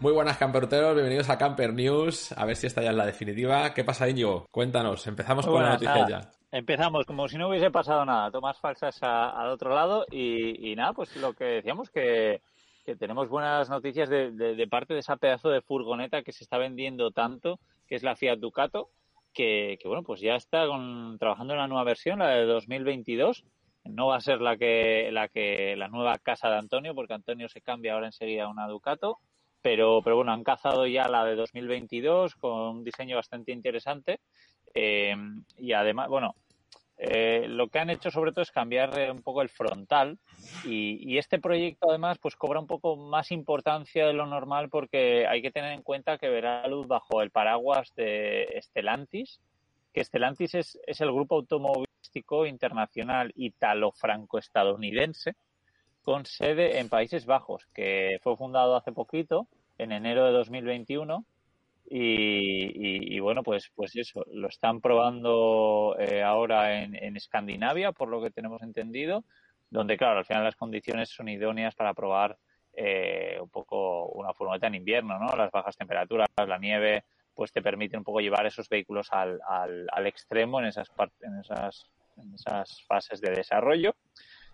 Muy buenas camperuteros, bienvenidos a Camper News. A ver si esta ya es la definitiva. ¿Qué pasa, Íñigo? Cuéntanos, empezamos con la noticia ya. Empezamos como si no hubiese pasado nada. Tomas falsas al otro lado y, nada, pues lo que decíamos que, tenemos buenas noticias de, parte de esa pedazo de furgoneta que se está vendiendo tanto, que es la Fiat Ducato, que, bueno, pues ya está trabajando en la nueva versión, la de 2022. No va a ser la que, la que, la nueva casa de Antonio, porque Antonio se cambia ahora enseguida a una Ducato pero, pero bueno, han cazado ya la de 2022 con un diseño bastante interesante eh, y además, bueno, eh, lo que han hecho sobre todo es cambiar eh, un poco el frontal y, este proyecto además pues cobra un poco más importancia de lo normal porque hay que tener en cuenta que verá luz bajo el paraguas de Stellantis, que Stellantis es, es el grupo automovilístico internacional italo-franco-estadounidense con sede en Países Bajos, que fue fundado hace poquito, en enero de 2021. Y, y, bueno, pues, pues eso, lo están probando eh, ahora en, Escandinavia, por lo que tenemos entendido, donde, claro, al final las condiciones son idóneas para probar eh, un poco una furgoneta en invierno, ¿no? Las bajas temperaturas, la nieve, pues te permiten un poco llevar esos vehículos al, al, al extremo en esas, en, esas, en esas fases de desarrollo.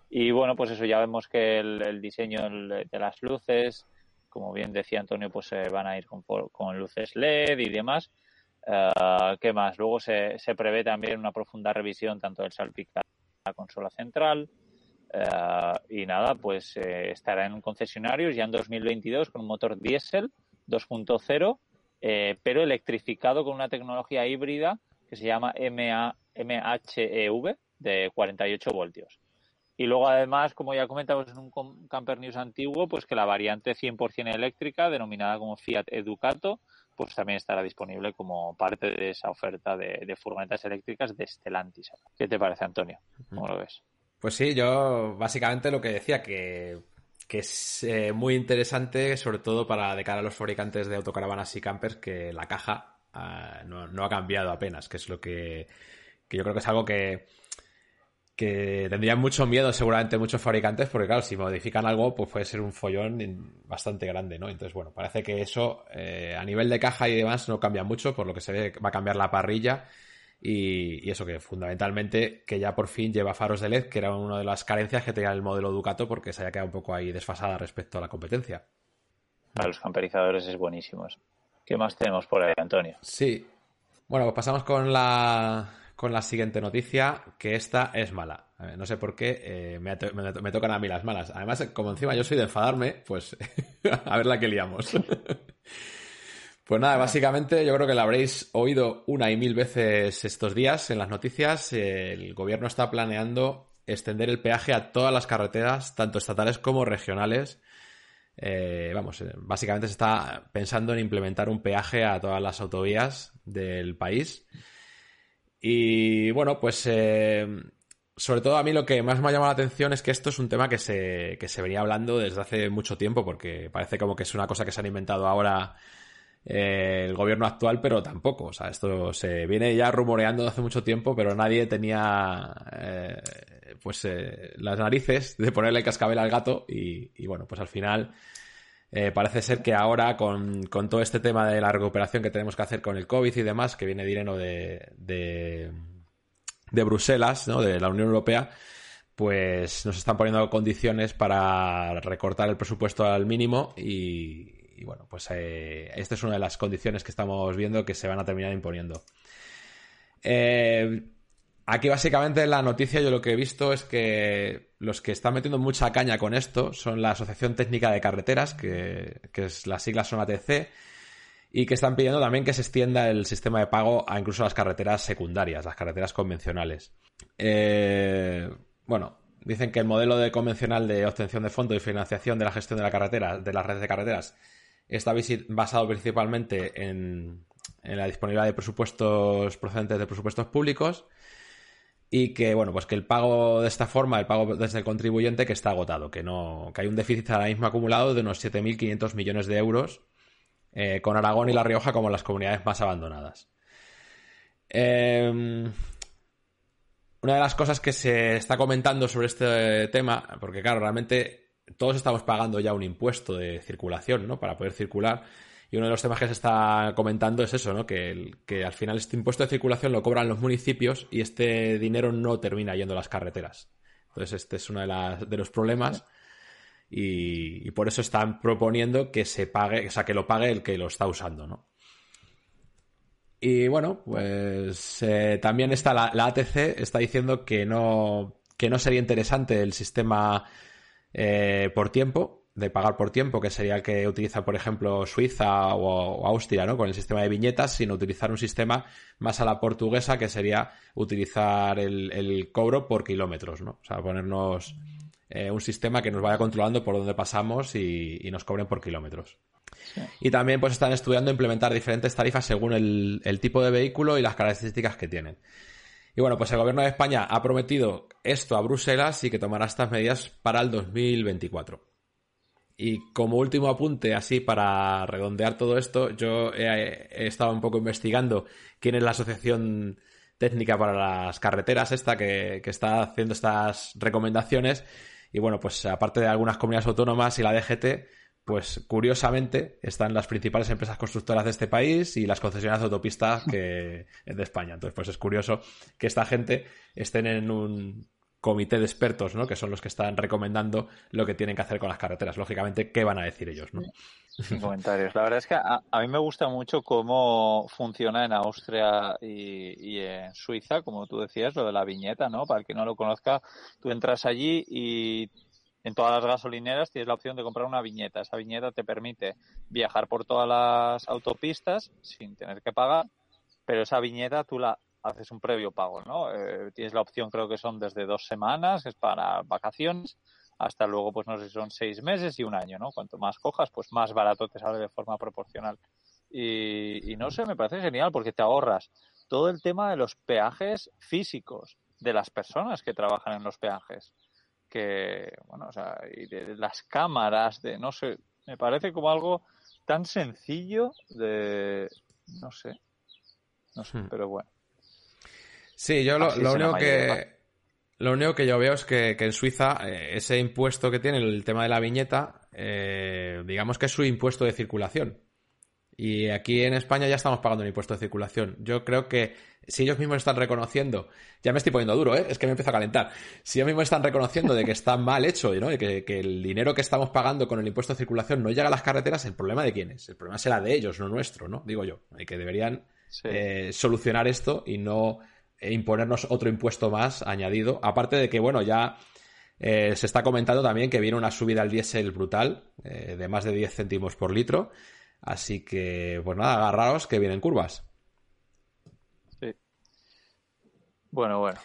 Y bueno, pues eso ya vemos que el, diseño de las luces, como bien decía Antonio, pues se van a ir con, luces LED y demás. Uh, ¿Qué más? Luego se, se, prevé también una profunda revisión tanto del salpicador de la consola central. Uh, y nada, pues eh, estará en concesionarios ya en 2022 con un motor diésel 2.0, eh, pero electrificado con una tecnología híbrida que se llama MA, MHEV de 48 voltios. Y luego, además, como ya comentamos en un Camper News antiguo, pues que la variante 100% eléctrica, denominada como Fiat Educato, pues también estará disponible como parte de esa oferta de, furgonetas eléctricas de Stellantis. ¿Qué te parece, Antonio? ¿Cómo lo ves? Pues sí, yo básicamente lo que decía, que, que es eh, muy interesante, sobre todo para de cara a los fabricantes de autocaravanas y campers, que la caja uh, no, no, ha cambiado apenas, que es lo que, que yo creo que es algo que que tendrían mucho miedo seguramente muchos fabricantes porque claro, si modifican algo pues puede ser un follón bastante grande, ¿no? Entonces bueno, parece que eso eh, a nivel de caja y demás no cambia mucho, por lo que se ve va a cambiar la parrilla y, eso que fundamentalmente que ya por fin lleva faros de LED, que era una de las carencias que tenía el modelo Ducato porque se había quedado un poco ahí desfasada respecto a la competencia. Para los camperizadores es buenísimo. ¿Qué más tenemos por ahí, Antonio? Sí. Bueno, pues pasamos con la con la siguiente noticia, que esta es mala. no sé por qué eh, me, tocan a mí las malas. Además, como encima yo soy de enfadarme, pues a ver la que liamos. pues nada, básicamente yo creo que la habréis oído una y mil veces estos días en las noticias. El gobierno está planeando extender el peaje a todas las carreteras, tanto estatales como regionales. Eh, vamos, eh, básicamente se está pensando en implementar un peaje a todas las autovías del país. Y bueno, pues eh, sobre todo a mí lo que más me ha llamado la atención es que esto es un tema que se, que se venía hablando desde hace mucho tiempo, porque parece como que es una cosa que se han inventado ahora eh, el gobierno actual, pero tampoco. O sea, esto se viene ya rumoreando hace mucho tiempo, pero nadie tenía eh, pues eh, las narices de ponerle cascabel al gato y, y bueno, pues al final eh, parece ser que ahora con, con, todo este tema de la recuperación que tenemos que hacer con el COVID y demás, que viene dinero de, de, Bruselas, ¿no? de la Unión Europea, pues nos están poniendo condiciones para recortar el presupuesto al mínimo y, y bueno, pues eh, esta es una de las condiciones que estamos viendo que se van a terminar imponiendo. Eh, Aquí básicamente la noticia yo lo que he visto es que los que están metiendo mucha caña con esto son la Asociación Técnica de Carreteras, que, que es, las siglas son ATC, y que están pidiendo también que se extienda el sistema de pago a incluso las carreteras secundarias, las carreteras convencionales. Eh, bueno, dicen que el modelo de convencional de obtención de fondos y financiación de la gestión de la carretera, de las redes de carreteras, está basado principalmente en, en la disponibilidad de presupuestos procedentes de presupuestos públicos y que bueno pues que el pago de esta forma el pago desde el contribuyente que está agotado que no que hay un déficit ahora mismo acumulado de unos 7.500 millones de euros eh, con Aragón y La Rioja como las comunidades más abandonadas eh, una de las cosas que se está comentando sobre este tema porque claro realmente todos estamos pagando ya un impuesto de circulación, ¿no? Para poder circular. Y uno de los temas que se está comentando es eso, ¿no? Que, al final este impuesto de circulación lo cobran los municipios y este dinero no termina yendo a las carreteras. Entonces, este es uno de, de los problemas. Y, por eso están proponiendo que se pague, o sea, que lo pague el que lo está usando, ¿no? Y bueno, pues eh, también está la, ATC, está diciendo que no, que no sería interesante el sistema eh, por tiempo, de pagar por tiempo, que sería el que utiliza, por ejemplo, Suiza o, Austria, ¿no? Con el sistema de viñetas, sino utilizar un sistema más a la portuguesa, que sería utilizar el, cobro por kilómetros, ¿no? O sea, ponernos eh, un sistema que nos vaya controlando por dónde pasamos y, nos cobren por kilómetros. Y también pues están estudiando implementar diferentes tarifas según el, el tipo de vehículo y las características que tienen. Y bueno, pues el gobierno de España ha prometido esto a Bruselas y que tomará estas medidas para el 2024. Y como último apunte, así para redondear todo esto, yo he, estado un poco investigando quién es la asociación técnica para las carreteras esta que, está haciendo estas recomendaciones. Y bueno, pues aparte de algunas comunidades autónomas y la DGT, pues curiosamente están las principales empresas constructoras de este país y las concesionarias de autopistas que de España. Entonces, pues es curioso que esta gente estén en un comité de expertos, ¿no? Que son los que están recomendando lo que tienen que hacer con las carreteras. Lógicamente, ¿qué van a decir ellos, no? Comentarios. La verdad es que a, mí me gusta mucho cómo funciona en Austria y, en Suiza, como tú decías, lo de la viñeta, ¿no? Para el que no lo conozca, tú entras allí y en todas las gasolineras tienes la opción de comprar una viñeta. Esa viñeta te permite viajar por todas las autopistas sin tener que pagar, pero esa viñeta tú la haces un previo pago, ¿no? Eh, tienes la opción, creo que son desde dos semanas, es para vacaciones, hasta luego, pues no sé si son seis meses y un año, ¿no? Cuanto más cojas, pues más barato te sale de forma proporcional. Y, no sé, me parece genial porque te ahorras todo el tema de los peajes físicos de las personas que trabajan en los peajes. Que, bueno, o sea, y de las cámaras, de no sé, me parece como algo tan sencillo de, no sé, no sé, hmm. pero bueno. Sí, yo lo, único que... Lo único que yo veo es que, en Suiza eh, ese impuesto que tiene el tema de la viñeta, eh, digamos que es su impuesto de circulación. Y aquí en España ya estamos pagando un impuesto de circulación. Yo creo que si ellos mismos están reconociendo, ya me estoy poniendo duro, ¿eh? es que me empiezo a calentar. Si ellos mismos están reconociendo de que está mal hecho, ¿no? de que, que, el dinero que estamos pagando con el impuesto de circulación no llega a las carreteras, ¿el problema de quién es? El problema será de ellos, no nuestro, ¿no? Digo yo. Y que deberían solucionar esto y no e imponernos otro impuesto más añadido. Aparte de que, bueno, ya eh, se está comentando también que viene una subida al diésel brutal eh, de más de 10 céntimos por litro. Así que, pues nada, agarraos que vienen curvas. Sí. Bueno, bueno.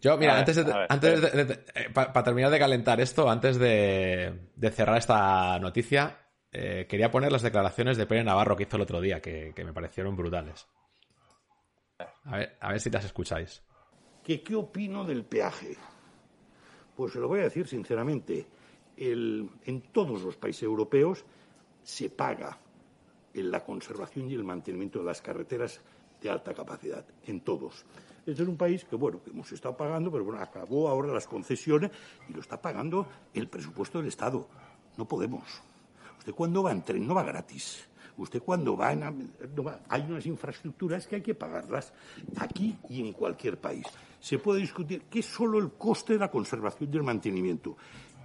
Yo, mira, antes de, antes de, eh, para terminar de calentar esto, antes de, cerrar esta noticia, quería poner las declaraciones de Pérez Navarro que hizo el otro día, que me parecieron brutales. A ver, a ver si las escucháis. ¿Qué, ¿Qué opino del peaje? Pues se lo voy a decir sinceramente. en todos los países europeos se paga en la conservación y el mantenimiento de las carreteras de alta capacidad, en todos. Este es un país que, bueno, que hemos estado pagando, pero bueno, acabó ahora las concesiones y lo está pagando el presupuesto del Estado. No podemos. Usted cuando va en tren no va gratis. Usted cuando va, en, hay unas infraestructuras que hay que pagarlas aquí y en cualquier país. Se puede discutir que es solo el coste de la conservación y el mantenimiento.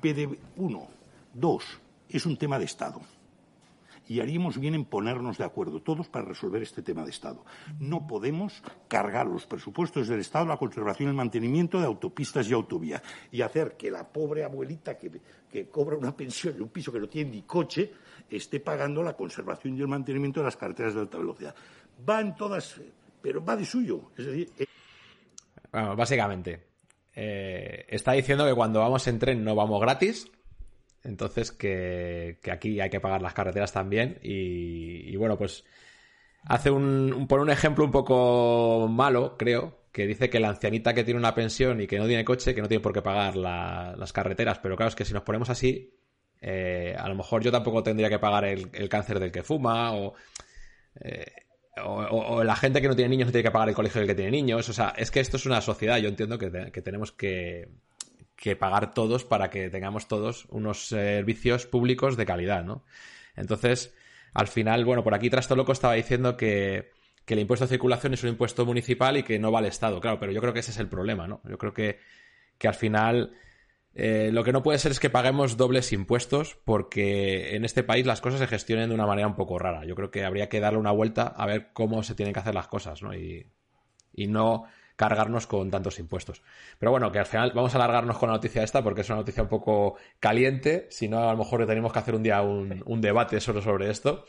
PD, uno. Dos, es un tema de Estado y haríamos bien en ponernos de acuerdo todos para resolver este tema de Estado. No podemos cargar los presupuestos del Estado la conservación y el mantenimiento de autopistas y autovías y hacer que la pobre abuelita que, que cobra una pensión en un piso que no tiene ni coche esté pagando la conservación y el mantenimiento de las carreteras de alta velocidad. Va en todas, pero va de suyo. Es decir, eh, básicamente, eh, está diciendo que cuando vamos en tren no vamos gratis, entonces, que, aquí hay que pagar las carreteras también. Y, bueno, pues hace un, un ejemplo un poco malo, creo, que dice que la ancianita que tiene una pensión y que no tiene coche, que no tiene por qué pagar las carreteras. Pero claro, es que si nos ponemos así, eh, a lo mejor yo tampoco tendría que pagar el, cáncer del que fuma eh, o, o, la gente que no tiene niños no tiene que pagar el colegio del que tiene niños. O sea, es que esto es una sociedad. Yo entiendo que, que tenemos que, que pagar todos para que tengamos todos unos servicios públicos de calidad, ¿no? Entonces, al final, bueno, por aquí Trasto Loco estaba diciendo que, que el impuesto de circulación es un impuesto municipal y que no va al Estado, claro, pero yo creo que ese es el problema, ¿no? Yo creo que, que al final eh, lo que no puede ser es que paguemos dobles impuestos porque en este país las cosas se gestionen de una manera un poco rara. Yo creo que habría que darle una vuelta a ver cómo se tienen que hacer las cosas, ¿no? Y, y no cargarnos con tantos impuestos. Pero bueno, que al final vamos a alargarnos con la noticia esta porque es una noticia un poco caliente. Si no, a lo mejor tenemos que hacer un día un, un debate solo sobre esto.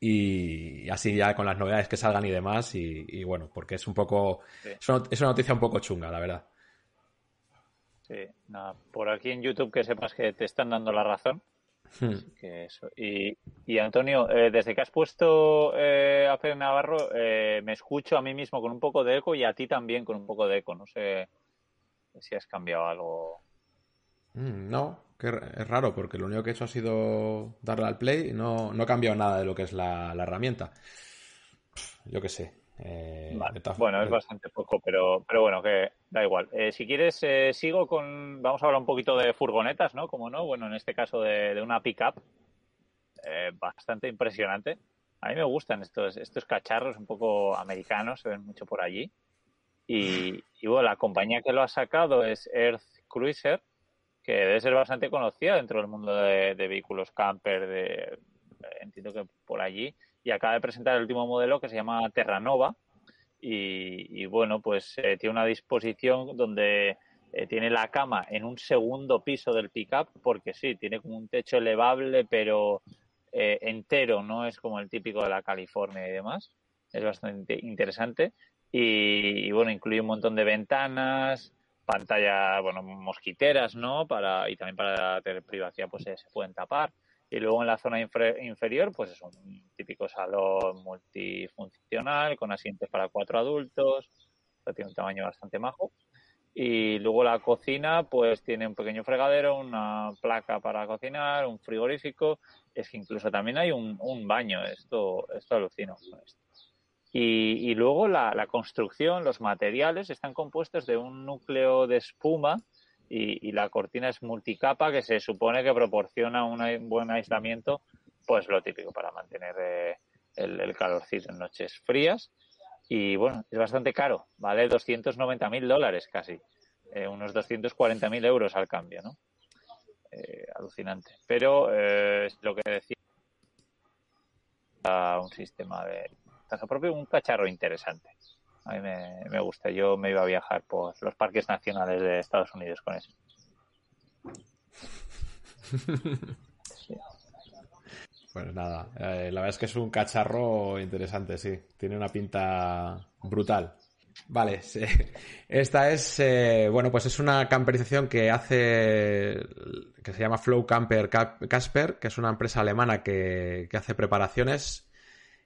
Y así ya con las novedades que salgan y demás. Y, y bueno, porque es un poco. Es una noticia un poco chunga, la verdad. Sí, nada, por aquí en YouTube que sepas que te están dando la razón. Hmm. Que eso. Y, y Antonio, eh, desde que has puesto eh, a Fer Navarro, eh, me escucho a mí mismo con un poco de eco y a ti también con un poco de eco. No sé si has cambiado algo. Mm, No, que es raro porque lo único que he hecho ha sido darle al play y no, no he cambiado nada de lo que es la, la herramienta. Yo qué sé. Eh, Vale. Bueno, es bastante poco, pero, pero bueno, que da igual. Eh, si quieres, eh, sigo con. Vamos a hablar un poquito de furgonetas, ¿no? Como no, bueno, en este caso de, de una pickup. Eh, bastante impresionante. A mí me gustan estos, estos cacharros un poco americanos, se ven mucho por allí. Y, y bueno, la compañía que lo ha sacado es Earth Cruiser, que debe ser bastante conocida dentro del mundo de, de vehículos camper, de, entiendo que por allí. Y acaba de presentar el último modelo que se llama Terranova. Y, bueno, pues eh, tiene una disposición donde eh, tiene la cama en un segundo piso del pickup, porque sí, tiene como un techo elevable, pero eh, entero, no es como el típico de la California y demás. Es bastante interesante. Y, y, bueno, incluye un montón de ventanas, pantalla, bueno, mosquiteras, ¿no? Para, y también para tener privacidad, pues se pueden tapar. Y luego en la zona inferior, pues es un típico salón multifuncional con asientos para cuatro adultos. Tiene un tamaño bastante majo. Y luego la cocina, pues tiene un pequeño fregadero, una placa para cocinar, un frigorífico. Es que incluso también hay un, un baño. Esto, esto alucino. Y, y luego la, la construcción, los materiales están compuestos de un núcleo de espuma y, y la cortina es multicapa que se supone que proporciona un buen aislamiento, pues lo típico para mantener eh, el, el calorcito en noches frías. Y bueno, es bastante caro, vale 290 mil dólares casi, eh, unos 240 mil euros al cambio, ¿no? Eh, alucinante. Pero eh, es lo que decía, un sistema de propio, un cacharro interesante. A mí me, me gusta. Yo me iba a viajar por los parques nacionales de Estados Unidos con eso. Sí. Pues nada, eh, la verdad es que es un cacharro interesante, sí. Tiene una pinta brutal. Vale, sí. esta es, eh, bueno, pues es una camperización que hace, que se llama Flow Camper Casper, que es una empresa alemana que, que hace preparaciones.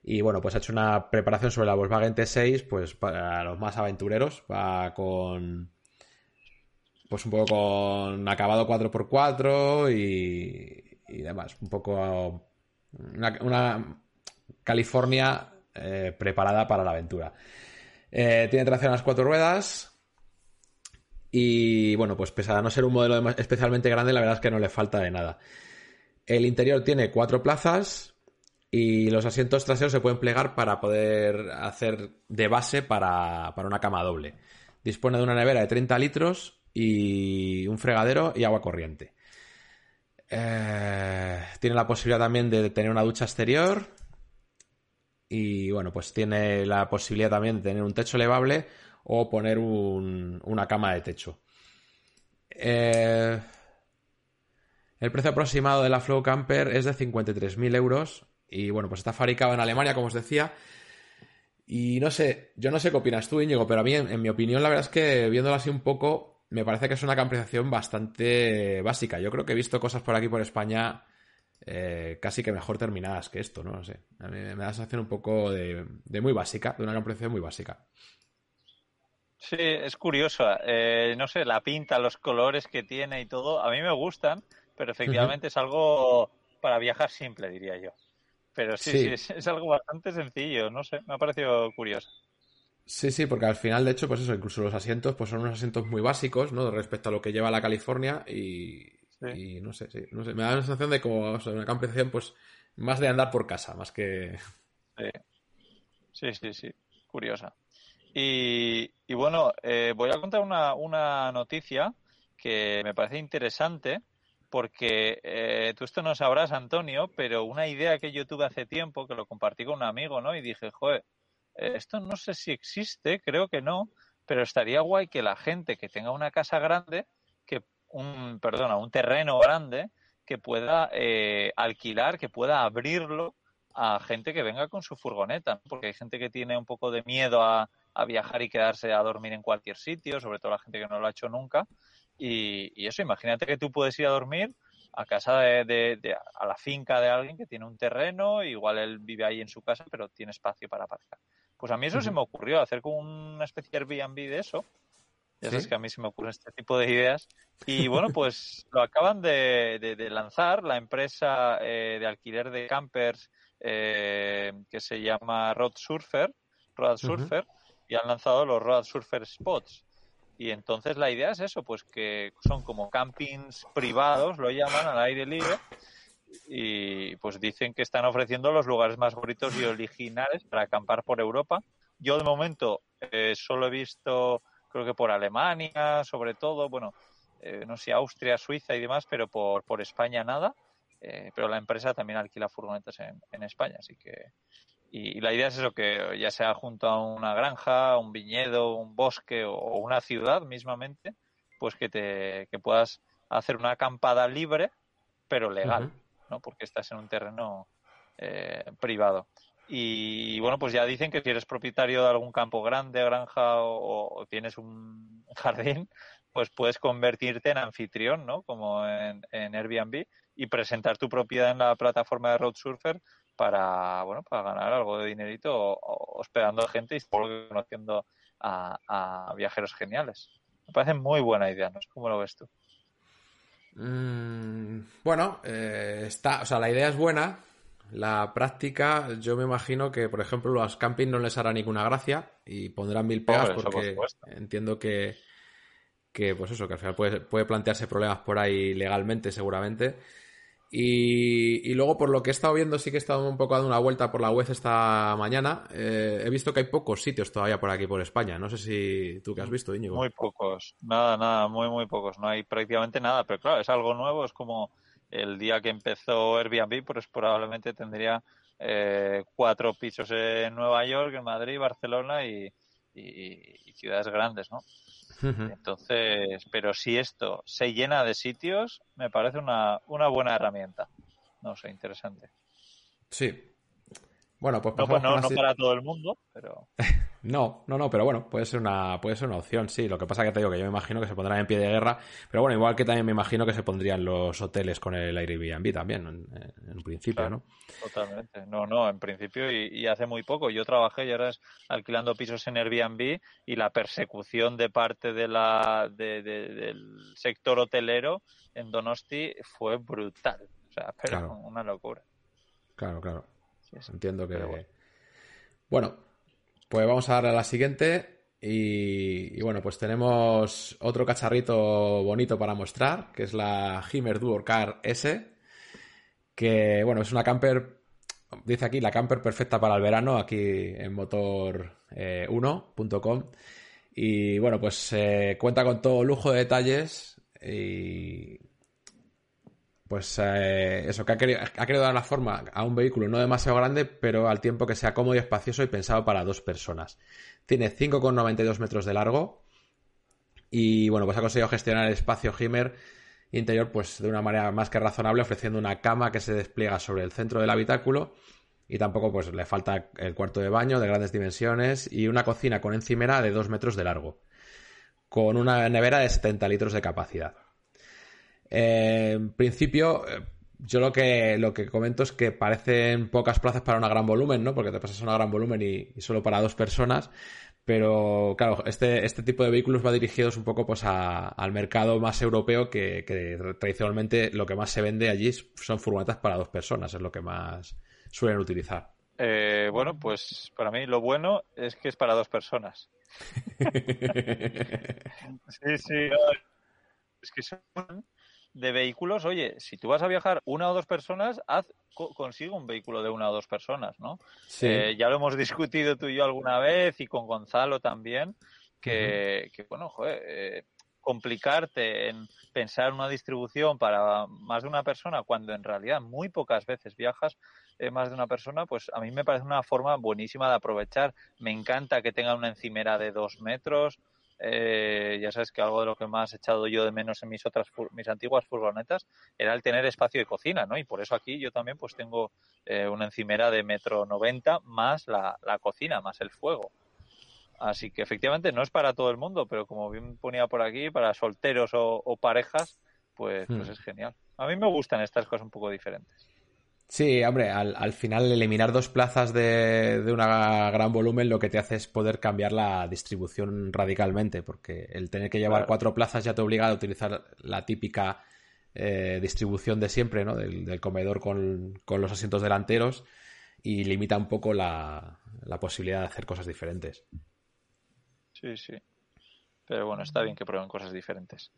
Y bueno, pues ha hecho una preparación sobre la Volkswagen T6, pues para los más aventureros, va con, pues un poco con acabado 4x4 y, y demás, un poco una, California eh, preparada para la aventura. Eh, tiene tracción a las cuatro ruedas. Y bueno, pues pese a no ser un modelo especialmente grande, la verdad es que no le falta de nada. El interior tiene cuatro plazas y los asientos traseros se pueden plegar para poder hacer de base para, para una cama doble. Dispone de una nevera de 30 litros y un fregadero y agua corriente. Eh, tiene la posibilidad también de tener una ducha exterior. Y bueno, pues tiene la posibilidad también de tener un techo elevable o poner un- una cama de techo. Eh, el precio aproximado de la Flow Camper es de 53.000 euros. Y bueno, pues está fabricado en Alemania, como os decía. Y no sé, yo no sé qué opinas tú, Íñigo, pero a mí, en, en mi opinión, la verdad es que viéndolo así un poco, me parece que es una camperización bastante básica. Yo creo que he visto cosas por aquí, por España, eh, casi que mejor terminadas que esto, ¿no? No sé. A mí me da la sensación un poco de, de muy básica, de una camperización muy básica. Sí, es curioso. Eh, no sé, la pinta, los colores que tiene y todo, a mí me gustan, pero efectivamente es algo para viajar simple, diría yo. Pero sí, Sí. sí, es, es algo bastante sencillo, no sé, me ha parecido curioso. Sí, sí, porque al final, de hecho, pues eso, incluso los asientos, pues son unos asientos muy básicos, ¿no? Respecto a lo que lleva la California y, no sé, sí, no sé, me da la sensación de como una campezación, pues, más de andar por casa, más que... Sí, sí, sí, curiosa. Y, bueno, eh, voy a contar una, una noticia que me parece interesante porque eh, tú esto no sabrás, Antonio, pero una idea que yo tuve hace tiempo, que lo compartí con un amigo, ¿no? Y dije, joder, eh, esto no sé si existe, creo que no, pero estaría guay que la gente que tenga una casa grande, que un, perdona, un terreno grande, que pueda eh, alquilar, que pueda abrirlo a gente que venga con su furgoneta, porque hay gente que tiene un poco de miedo a, viajar y quedarse a dormir en cualquier sitio, sobre todo la gente que no lo ha hecho nunca. Y, y eso, imagínate que tú puedes ir a dormir a casa de, a la finca de alguien que tiene un terreno, igual él vive ahí en su casa, pero tiene espacio para aparcar. Pues a mí eso se me ocurrió, hacer como una especie de Airbnb de eso. Ya sabes que a mí se me ocurren este tipo de ideas. Y bueno, pues lo acaban de, lanzar la empresa eh, de alquiler de campers eh, que se llama Road Surfer, Road Surfer, y han lanzado los Road Surfer Spots. Y entonces la idea es eso, pues que son como campings privados, lo llaman al aire libre, y pues dicen que están ofreciendo los lugares más bonitos y originales para acampar por Europa. Yo de momento eh, solo he visto, creo que por Alemania, sobre todo, bueno, eh, no sé, Austria, Suiza y demás, pero por, por España nada. Eh, pero la empresa también alquila furgonetas en, en España, así que y, la idea es eso, que ya sea junto a una granja, un viñedo, un bosque o, una ciudad mismamente, pues que te que puedas hacer una acampada libre, pero legal. ¿no? Porque estás en un terreno eh, privado. Y bueno, pues ya dicen que si eres propietario de algún campo grande, granja o, tienes un jardín, pues puedes convertirte en anfitrión, ¿no? Como en, Airbnb y presentar tu propiedad en la plataforma de Road Surfer para, bueno, para ganar algo de dinerito hospedando a gente y conociendo a, viajeros geniales. Me parece muy buena idea, ¿no? ¿Cómo lo ves tú? Mm, bueno, eh, está, o sea, la idea es buena. La práctica, yo me imagino que, por ejemplo, los camping no les hará ninguna gracia y pondrán mil pegas porque entiendo que, que, pues eso, que al final puede, puede plantearse problemas por ahí legalmente, seguramente. Y, luego, por lo que he estado viendo, sí que he estado un poco dando una vuelta por la web esta mañana. Eh, he visto que hay pocos sitios todavía por aquí, por España. No sé si tú que has visto, Íñigo. Muy pocos. Nada, nada, muy, muy pocos. No hay prácticamente nada. Pero claro, es algo nuevo. Es como el día que empezó Airbnb, pues probablemente tendría eh, cuatro pisos en Nueva York, en Madrid, Barcelona y ciudades grandes, ¿no? Entonces, pero si esto se llena de sitios, me parece una, una buena herramienta. No sé, interesante. Sí. Bueno, pues no, pues no, no para todo el mundo, pero. No, no, no, pero bueno, puede ser una, puede ser una opción, sí. Lo que pasa que te digo que yo me imagino que se pondrán en pie de guerra, pero bueno, igual que también me imagino que se pondrían los hoteles con el Airbnb también, en, principio, ¿no? Totalmente. No, no, en principio y, hace muy poco. Yo trabajé y ahora es alquilando pisos en Airbnb y la persecución de parte de la, del sector hotelero en Donosti fue brutal. O sea, pero una locura. Claro, claro. Entiendo que... bueno, pues vamos a darle a la siguiente. Y, bueno, pues tenemos otro cacharrito bonito para mostrar, que es la Himmer Duo Car S. Que bueno, es una camper. Dice aquí la camper perfecta para el verano, aquí en motor1.com. Eh, y bueno, pues eh, cuenta con todo lujo de detalles. Y pues eh, eso, que ha querido, ha querido dar la forma a un vehículo no demasiado grande, pero al tiempo que sea cómodo y espacioso y pensado para dos personas. Tiene 5,92 metros de largo y bueno, pues ha conseguido gestionar el espacio Himmer interior pues de una manera más que razonable, ofreciendo una cama que se despliega sobre el centro del habitáculo y tampoco pues le falta el cuarto de baño de grandes dimensiones y una cocina con encimera de 2 metros de largo, con una nevera de 70 litros de capacidad. Eh, en principio, eh, yo lo que, lo que comento es que parecen pocas plazas para una gran volumen, ¿no? Porque te pasas a una gran volumen y, solo para dos personas. Pero claro, este, este tipo de vehículos va dirigidos un poco pues al mercado más europeo que, tradicionalmente lo que más se vende allí son furgonetas para dos personas, es lo que más suelen utilizar. Eh, bueno, pues para mí lo bueno es que es para dos personas. sí, sí. Es que son de vehículos, oye, si tú vas a viajar una o dos personas, haz, consigue un vehículo de una o dos personas, ¿no? Sí. Eh, ya lo hemos discutido tú y yo alguna vez y con Gonzalo también, que, que bueno, joder, eh, complicarte en pensar una distribución para más de una persona cuando en realidad muy pocas veces viajas eh, más de una persona, pues a mí me parece una forma buenísima de aprovechar. Me encanta que tenga una encimera de dos metros, eh, ya sabes que algo de lo que más he echado yo de menos en mis otras mis antiguas furgonetas era el tener espacio de cocina, ¿no? Y por eso aquí yo también pues tengo eh, una encimera de metro noventa más la, cocina, más el fuego. Así que efectivamente no es para todo el mundo, pero como bien ponía por aquí, para solteros o, parejas, pues, pues hmm. es genial. A mí me gustan estas cosas un poco diferentes. Sí, hombre, al, al final eliminar dos plazas de, de un gran volumen lo que te hace es poder cambiar la distribución radicalmente, porque el tener que llevar cuatro plazas ya te obliga a utilizar la típica eh, distribución de siempre, ¿no? Del, comedor con, los asientos delanteros y limita un poco la, la posibilidad de hacer cosas diferentes. Sí, sí. Pero bueno, está bien que prueben cosas diferentes.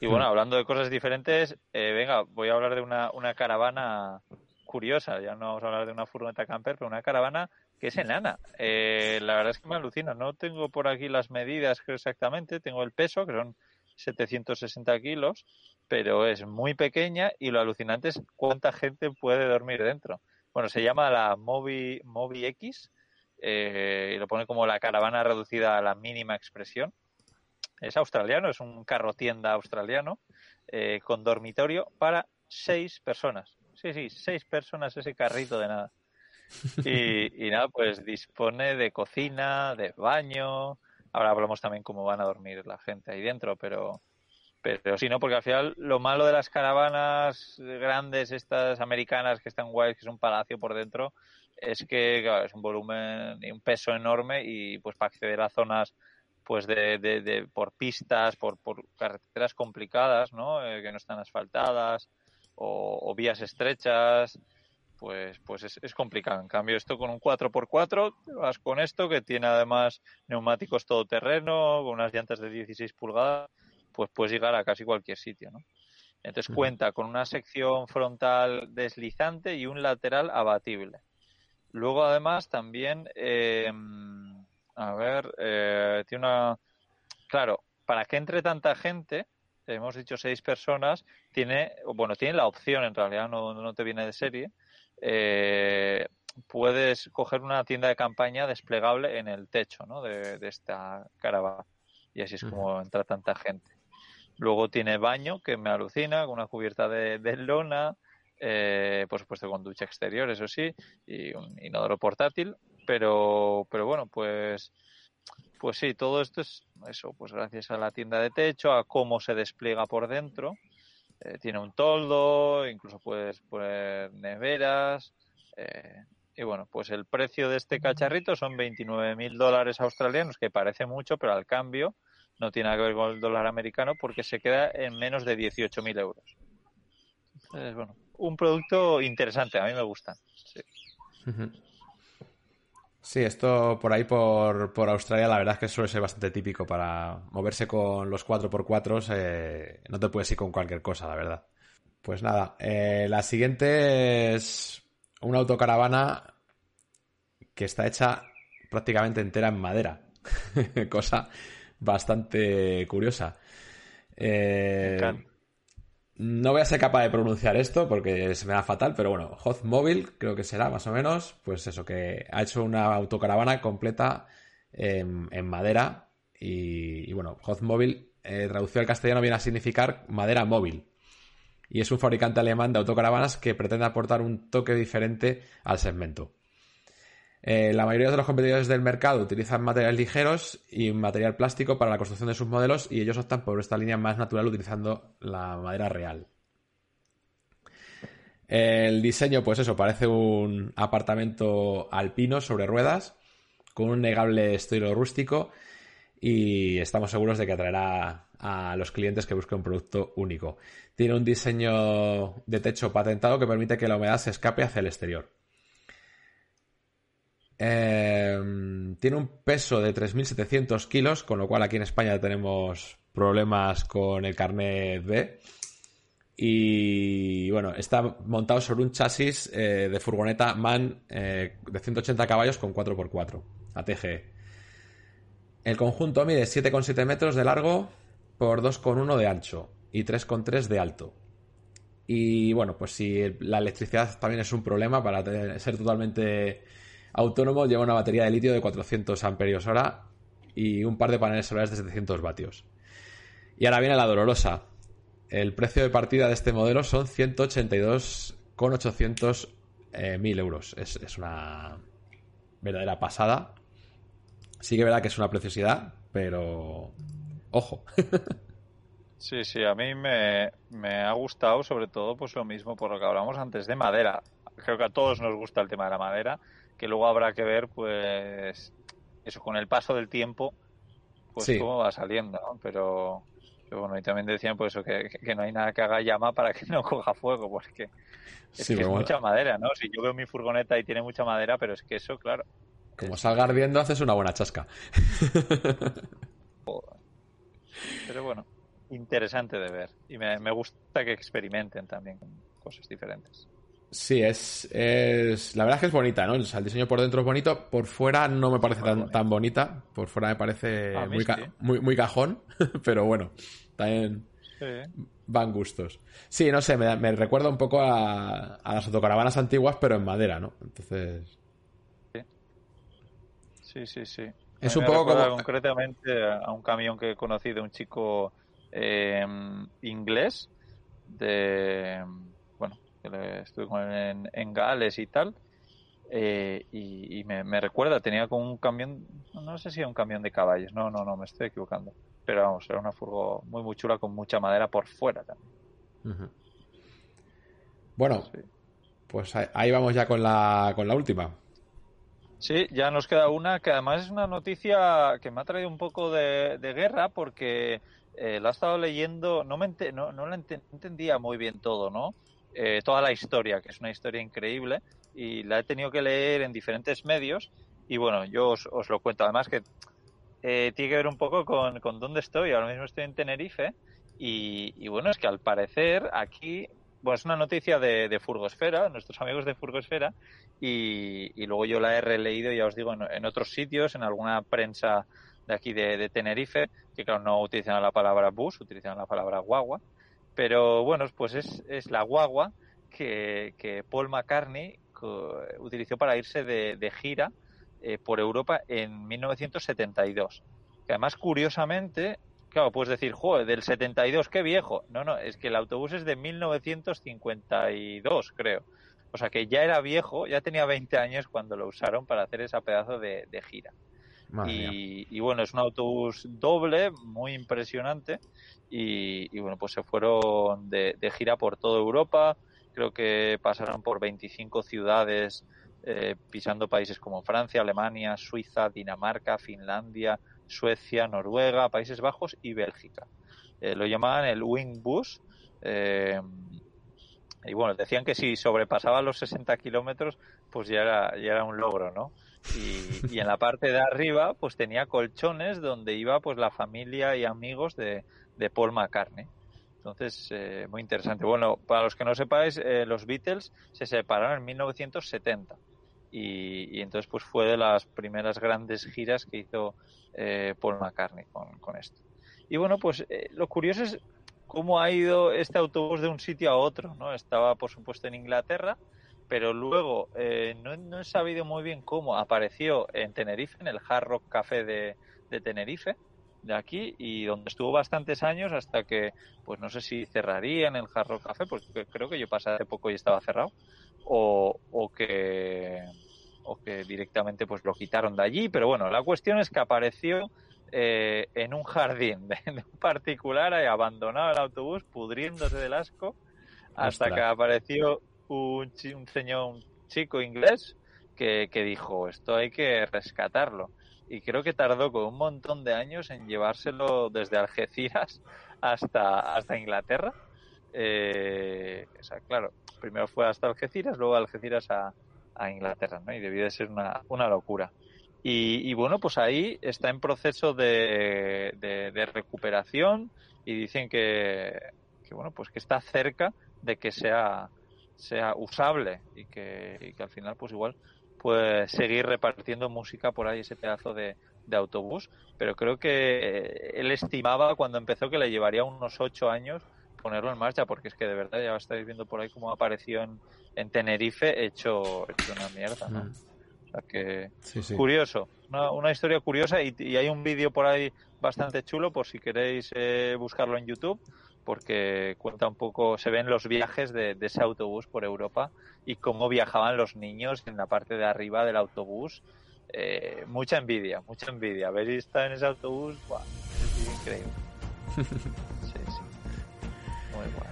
Y bueno, hmm. hablando de cosas diferentes, eh, venga, voy a hablar de una, una caravana curiosa, ya no vamos a hablar de una furgoneta camper, pero una caravana que es enana. Eh, la verdad es que me alucina, no tengo por aquí las medidas exactamente, tengo el peso, que son 760 kilos, pero es muy pequeña y lo alucinante es cuánta gente puede dormir dentro. Bueno, se llama la Mobi, Mobi X eh, y lo pone como la caravana reducida a la mínima expresión. Es australiano, es un carro tienda australiano eh, con dormitorio para seis personas. Sí, sí, seis personas ese carrito de nada. Y, nada, pues dispone de cocina, de baño. Ahora hablamos también cómo van a dormir la gente ahí dentro, pero, pero sí, ¿no? Porque al final lo malo de las caravanas grandes, estas americanas que están guays, que es un palacio por dentro, es que es un volumen y un peso enorme y pues para acceder a zonas pues de, de, por pistas, por, por carreteras complicadas, ¿no? Eh, que no están asfaltadas, o, vías estrechas, pues, pues es, complicado. En cambio, esto con un 4x4, vas con esto que tiene además neumáticos todoterreno, con unas llantas de 16 pulgadas, pues puedes llegar a casi cualquier sitio, ¿no? Entonces cuenta con una sección frontal deslizante y un lateral abatible. Luego además también, eh, a ver, eh, tiene una... Claro, para que entre tanta gente, hemos dicho seis personas, tiene, bueno, tiene la opción, en realidad no, no te viene de serie, eh, puedes coger una tienda de campaña desplegable en el techo ¿no? de, esta caravana. Y así es como entra tanta gente. Luego tiene baño, que me alucina, con una cubierta de, lona, eh, por supuesto con ducha exterior, eso sí, y un inodoro portátil. Pero, pero bueno, pues pues sí, todo esto es eso, pues gracias a la tienda de techo, a cómo se despliega por dentro. Eh, tiene un toldo, incluso puedes poner neveras. Eh, y bueno, pues el precio de este cacharrito son 29 mil dólares australianos, que parece mucho, pero al cambio no tiene nada que ver con el dólar americano porque se queda en menos de 18 mil euros. Entonces, bueno, un producto interesante, a mí me gusta. Sí. Sí, esto por ahí por, por, Australia la verdad es que suele ser bastante típico para moverse con los 4x4. Eh, no te puedes ir con cualquier cosa, la verdad. Pues nada, eh, la siguiente es una autocaravana que está hecha prácticamente entera en madera. cosa bastante curiosa. Eh, no voy a ser capaz de pronunciar esto porque se me da fatal, pero bueno, Hozmobile creo que será más o menos, pues eso, que ha hecho una autocaravana completa en, madera y, bueno, Hozmobile eh, traducido al castellano viene a significar madera móvil y es un fabricante alemán de autocaravanas que pretende aportar un toque diferente al segmento. Eh, la mayoría de los competidores del mercado utilizan materiales ligeros y material plástico para la construcción de sus modelos y ellos optan por esta línea más natural utilizando la madera real. El diseño, pues eso, parece un apartamento alpino sobre ruedas con un negable estilo rústico y estamos seguros de que atraerá a los clientes que busquen un producto único. Tiene un diseño de techo patentado que permite que la humedad se escape hacia el exterior. Eh, tiene un peso de 3.700 kilos, con lo cual aquí en España tenemos problemas con el carnet B. Y bueno, está montado sobre un chasis eh, de furgoneta MAN eh, de 180 caballos con 4x4, ATG. El conjunto mide 7,7 metros de largo por 2,1 de ancho y 3,3 de alto. Y bueno, pues si la electricidad también es un problema para ser totalmente autónomo, lleva una batería de litio de 400 amperios hora y un par de paneles solares de 700 vatios. Y ahora viene la dolorosa. El precio de partida de este modelo son 182,800 eh, mil euros. Es, es, una verdadera pasada. Sí que verdad que es una preciosidad, pero ojo. Sí, sí, a mí me, me, ha gustado sobre todo pues lo mismo por lo que hablamos antes de madera. Creo que a todos nos gusta el tema de la madera, que luego habrá que ver pues eso con el paso del tiempo pues Sí. cómo va saliendo, ¿no? Pero, pero bueno, y también decían pues eso que, que no hay nada que haga llama para que no coja fuego, porque es Sí, que es mucha madera, ¿no? Si yo veo mi furgoneta y tiene mucha madera, pero es que eso, claro, como salga ardiendo, haces una buena chasca. pero bueno, interesante de ver. Y me, me gusta que experimenten también con cosas diferentes. Sí, es, es. La verdad es que es bonita, ¿no? O sea, el diseño por dentro es bonito, por fuera no me parece tan, tan bonita. Por fuera me parece mí muy, ca- muy, muy cajón, pero bueno, también Sí. van gustos. Sí, no sé, me, me recuerda un poco a, a las autocaravanas antiguas, pero en madera, ¿no? Entonces. Sí, sí, sí. Es un poco como- concretamente a un camión que he conocido, un chico eh, inglés de que estuve con él en, en Gales y tal. eh, y y me, me recuerda, tenía como un camión, no sé si era un camión de caballos, no, no, no, me estoy equivocando. Pero vamos, era una furgo muy, muy chula con mucha madera por fuera también. Bueno, Sí. pues ahí, vamos ya con la, con la última. Sí, ya nos queda una que además es una noticia que me ha traído un poco de, de guerra porque eh, la he estado leyendo, no, me ente- no, no la ente- entendía muy bien todo, ¿no? Eh, toda la historia, que es una historia increíble, y la he tenido que leer en diferentes medios, y bueno, yo os, lo cuento. Además que eh, tiene que ver un poco con, con dónde estoy. Ahora mismo estoy en Tenerife, y, y bueno, es que al parecer aquí, bueno, es una noticia de, de Furgosfera, nuestros amigos de Furgosfera, y, y luego yo la he releído, ya os digo, en, en otros sitios, en alguna prensa de aquí de, de Tenerife, que claro, no utilizan la palabra bus, utilizan la palabra guagua, pero bueno, pues es, es la guagua que, Paul McCartney utilizó para irse de, gira eh, por Europa en 1972. Que además, curiosamente, claro, puedes decir, joder, del 72, qué viejo. No, no, es que el autobús es de 1952, creo. O sea que ya era viejo, ya tenía 20 años cuando lo usaron para hacer esa pedazo de gira. Y, bueno, es un autobús doble, muy impresionante. Y, bueno, pues se fueron de, de gira por toda Europa. Creo que pasaron por 25 ciudades, eh, pisando países como Francia, Alemania, Suiza, Dinamarca, Finlandia, Suecia, Noruega, Países Bajos y Bélgica. Eh, lo llamaban el Wing Bus. eh, y bueno, decían que si sobrepasaba los 60 kilómetros, pues ya era, ya era un logro, ¿no? Y, en la parte de arriba, pues tenía colchones donde iba pues la familia y amigos de, de Paul McCartney. Entonces, eh, muy interesante. Bueno, para los que no sepáis, eh, los Beatles se separaron en 1970. Y, y entonces, pues fue de las primeras grandes giras que hizo eh, Paul McCartney con, con esto. Y bueno, pues eh, lo curioso es cómo ha ido este autobús de un sitio a otro, ¿no? Estaba, por supuesto, en Inglaterra, pero luego eh, no, no he sabido muy bien cómo apareció en Tenerife, en el Hard Rock Café de, de Tenerife, de aquí, y donde estuvo bastantes años hasta que, pues no sé si cerraría en el Hard Rock Café, porque creo que yo pasé hace poco y estaba cerrado, o, o que o que directamente pues lo quitaron de allí, pero bueno, la cuestión es que apareció eh, en un jardín de, de un particular, ahí abandonado el autobús, pudriéndose del asco, hasta Ostras. que apareció un, un señor, chico inglés, que, que dijo, esto hay que rescatarlo. Y creo que tardó con un montón de años en llevárselo desde Algeciras hasta, hasta Inglaterra. Eh, o sea, claro, primero fue hasta Algeciras, luego Algeciras a, a Inglaterra, ¿no? Y debió de ser una, una locura. Y, bueno, pues ahí está en proceso de, de, recuperación y dicen que, que, bueno, pues que está cerca de que sea, sea usable y que, y que al final, pues igual, puede seguir repartiendo música por ahí ese pedazo de, de autobús, pero creo que él estimaba cuando empezó que le llevaría unos ocho años ponerlo en marcha, porque es que de verdad ya estáis viendo por ahí cómo apareció en, en Tenerife hecho, hecho una mierda, ¿no? Mm. O sea que curioso, una, una, historia curiosa y, y hay un vídeo por ahí bastante chulo por si queréis eh, buscarlo en YouTube porque cuenta un poco, se ven los viajes de, de, ese autobús por Europa y cómo viajaban los niños en la parte de arriba del autobús eh, mucha envidia, mucha envidia. Haber estado en ese autobús, es increíble. Sí, sí. Muy bueno.